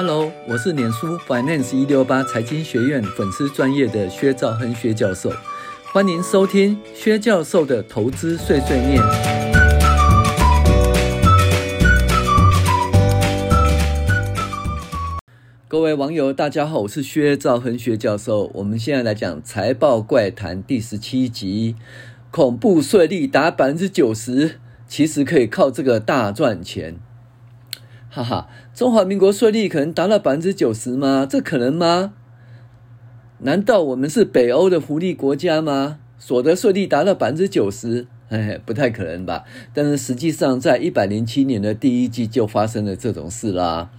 Hello，我是脸书 Finance 一六八财经学院粉丝专业的薛兆亨薛教授，欢迎收听薛教授的投资碎碎念。各位网友，大家好，我是薛兆亨薛教授。我们现在来讲财报怪谈第十七集，恐怖税率达百分之九十，其实可以靠这个大赚钱。哈哈，中华民国税率可能达到百分之九十吗？这可能吗？难道我们是北欧的福利国家吗？所得税率达到百分之九十？哎，不太可能吧。但是实际上，在一百零七年的第一季就发生了这种事啦。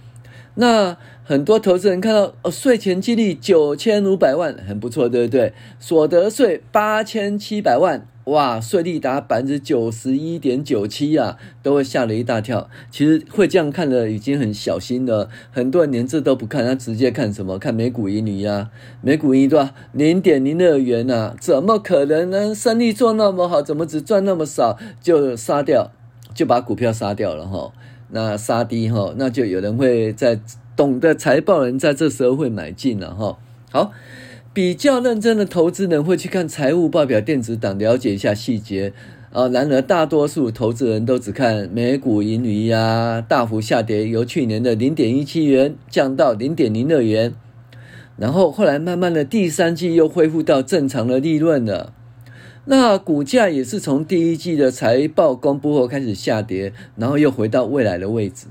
那很多投资人看到哦，税前净利九千五百万，很不错，对不对？所得税八千七百万。哇，税率达百分之九十一点九七啊，都会吓了一大跳。其实会这样看的已经很小心了，很多人连这都不看，他直接看什么？看美股盈余啊，美股盈余多？零点零二元呐，怎么可能呢？生意做那么好，怎么只赚那么少？就杀掉，就把股票杀掉了哈。那杀低哈，那就有人会在懂得财报人在这时候会买进了哈。好。比较认真的投资人会去看财务报表电子档，了解一下细节啊。然而，大多数投资人都只看每股盈余呀，大幅下跌，由去年的零点一七元降到零点零二元，然后后来慢慢的第三季又恢复到正常的利润了。那股价也是从第一季的财报公布后开始下跌，然后又回到未来的位置。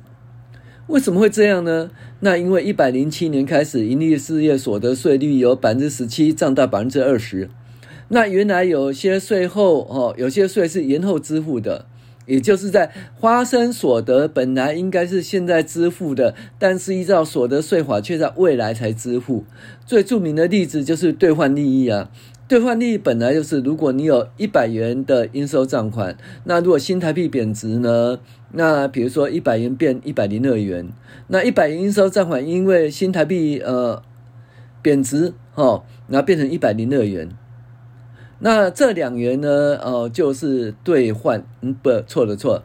为什么会这样呢？那因为一百零七年开始，营利事业所得税率由百分之十七涨到百分之二十。那原来有些税后哦，有些税是延后支付的，也就是在发生所得本来应该是现在支付的，但是依照所得税法却在未来才支付。最著名的例子就是兑换利益啊。兑换利益本来就是，如果你有一百元的应收账款，那如果新台币贬值呢？那比如说一百元变一百零二元，那一百元应收账款因为新台币呃贬值哈，然后变成一百零二元，那这两元呢，呃就是兑换，嗯不错的错。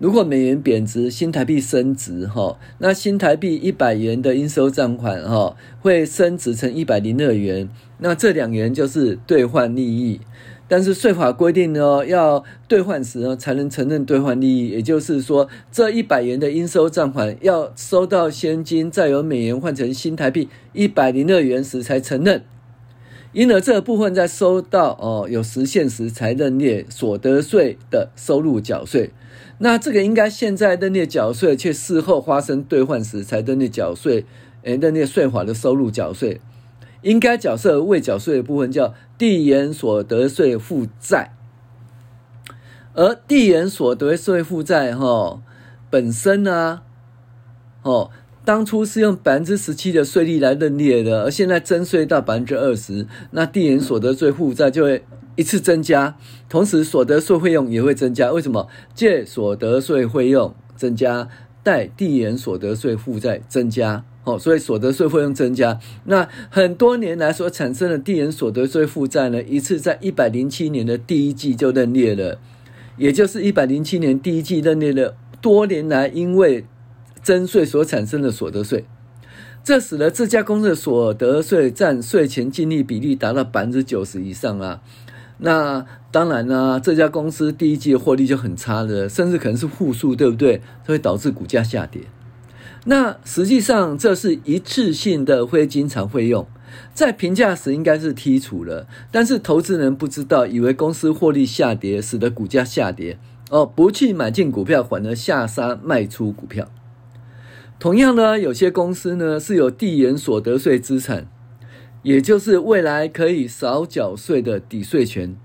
如果美元贬值，新台币升值，哈，那新台币一百元的应收账款，哈，会升值成一百零二元，那这两元就是兑换利益。但是税法规定呢，要兑换时呢才能承认兑换利益，也就是说，这一百元的应收账款要收到现金，再由美元换成新台币一百零二元时才承认。因而这个部分在收到哦有实现时才认列所得税的收入缴税。那这个应该现在认列缴税，却事后发生兑换时才认列缴税，诶，认列税法的收入缴税，应该缴税未缴税的部分叫递延所得税负债，而递延所得税负债哈本身呢，哦，当初是用百分之十七的税率来认列的，而现在增税到百分之二十，那递延所得税负债就会。一次增加，同时所得税费用也会增加。为什么？借所得税费用增加，贷递延所得税负债增加。哦，所以所得税费用增加。那很多年来所产生的递延所得税负债呢，一次在一百零七年的第一季就认列了，也就是一百零七年第一季认列了多年来因为征税所产生的所得税。这使得这家公司的所得税占税前净利比例达到百分之九十以上啊。那当然呢，这家公司第一季的获利就很差了，甚至可能是负数，对不对？这会导致股价下跌。那实际上这是一次性的会经常会用，在评价时应该是剔除了，但是投资人不知道，以为公司获利下跌，使得股价下跌，哦，不去买进股票，反而下杀卖出股票。同样呢，有些公司呢是有递延所得税资产。也就是未来可以少缴税的抵税权，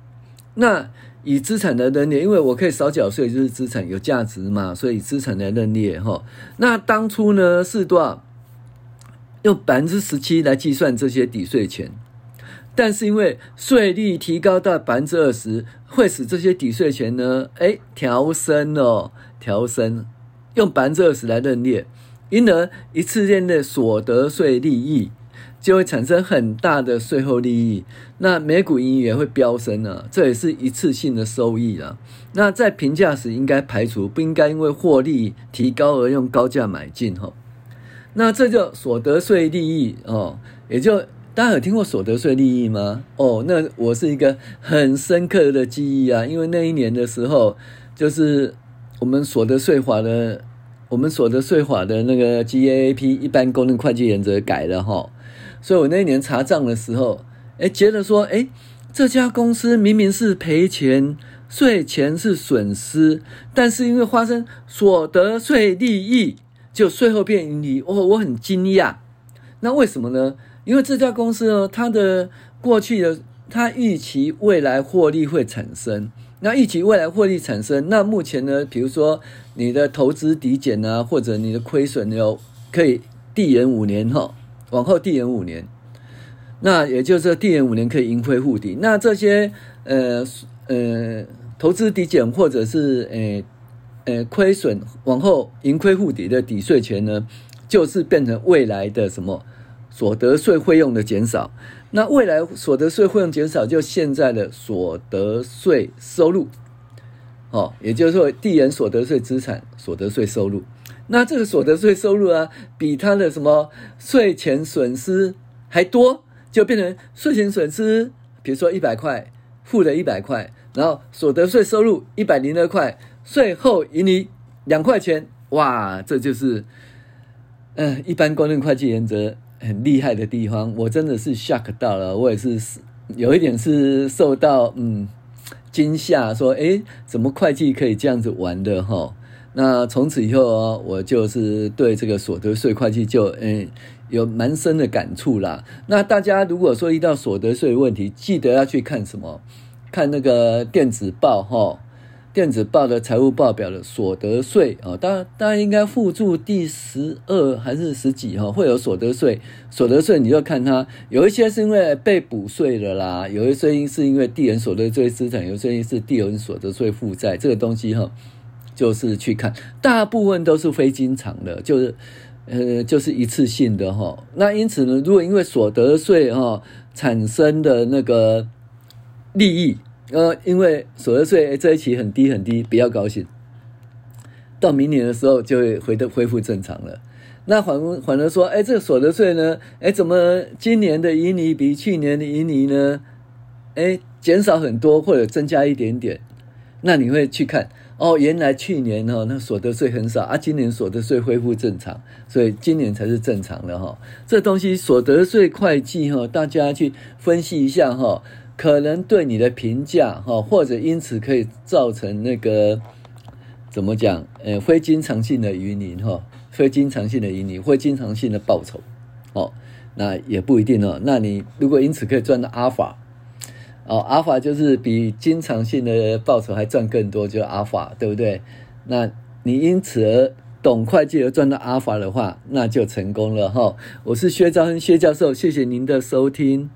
那以资产来认列，因为我可以少缴税，就是资产有价值嘛，所以资产来认列哈。那当初呢是多少？用百分之十七来计算这些抵税权，但是因为税率提高到百分之二十，会使这些抵税权呢，哎，调升哦，调升，用百分之二十来认列，因而一次性的所得税利益。就会产生很大的税后利益，那每股盈余也会飙升了，这也是一次性的收益了。那在评价时应该排除，不应该因为获利提高而用高价买进哈。那这就所得税利益哦，也就大家有听过所得税利益吗？哦，那我是一个很深刻的记忆啊，因为那一年的时候，就是我们所得税法的，我们所得税法的那个 GAAP 一般公认会计原则改了哈，所以我那一年查账的时候，哎，觉得说，哎，这家公司明明是赔钱，税前是损失，但是因为发生所得税利益。就税后变盈利，哦，我很惊讶。那为什么呢？因为这家公司呢，它的过去的它预期未来获利会产生，那预期未来获利产生，那目前呢，比如说你的投资抵减啊，或者你的亏损有可以递延五年哈，往后递延五年，那也就是说递延五年可以盈亏互抵。那这些呃呃投资抵减或者是呃。呃，亏损往后盈亏互抵的抵税权呢，就是变成未来的什么所得税费用的减少。那未来所得税费用减少，就现在的所得税收入，哦，也就是说递延所得税资产所得税收入。那这个所得税收入啊，比他的什么税前损失还多，就变成税前损失，比如说一百块，负的一百块，然后所得税收入一百零二块。税后盈利两块钱，哇，这就是，嗯、一般公认会计原则很厉害的地方。我真的是 shock 到了，我也是有一点是受到嗯惊吓，说，诶，怎么会计可以这样子玩的哈？那从此以后哦，我就是对这个所得税会计就嗯有蛮深的感触啦。那大家如果说遇到所得税问题，记得要去看什么？看那个电子报哈。电子报的财务报表的所得税啊，当然大家应该附注第十二还是十几哈，会有所得税。所得税你就看它，有一些是因为被补税的啦，有一些是因为递延所得税资产，有一些是递延所得税负债。这个东西哈，就是去看，大部分都是非经常的，就是呃，就是一次性的哈。那因此呢，如果因为所得税哈产生的那个利益。呃，因为所得税这一期很低很低，不要高兴。到明年的时候就会回的恢复正常了。那反反而说，哎，这个所得税呢，哎，怎么今年的盈利比去年的盈利呢？哎，减少很多或者增加一点点。那你会去看哦，原来去年哦，那所得税很少啊，今年所得税恢复正常，所以今年才是正常的哈、哦。这东西所得税会计哈，大家去分析一下哈、哦。可能对你的评价哈，或者因此可以造成那个怎么讲？呃，非经常性的盈利哈，非经常性的盈利，非经常性的报酬哦，那也不一定哦。那你如果因此可以赚到阿尔法哦，阿尔法就是比经常性的报酬还赚更多，就是阿尔法，对不对？那你因此而懂会计而赚到阿尔法的话，那就成功了哈。我是薛兆亨薛教授，谢谢您的收听。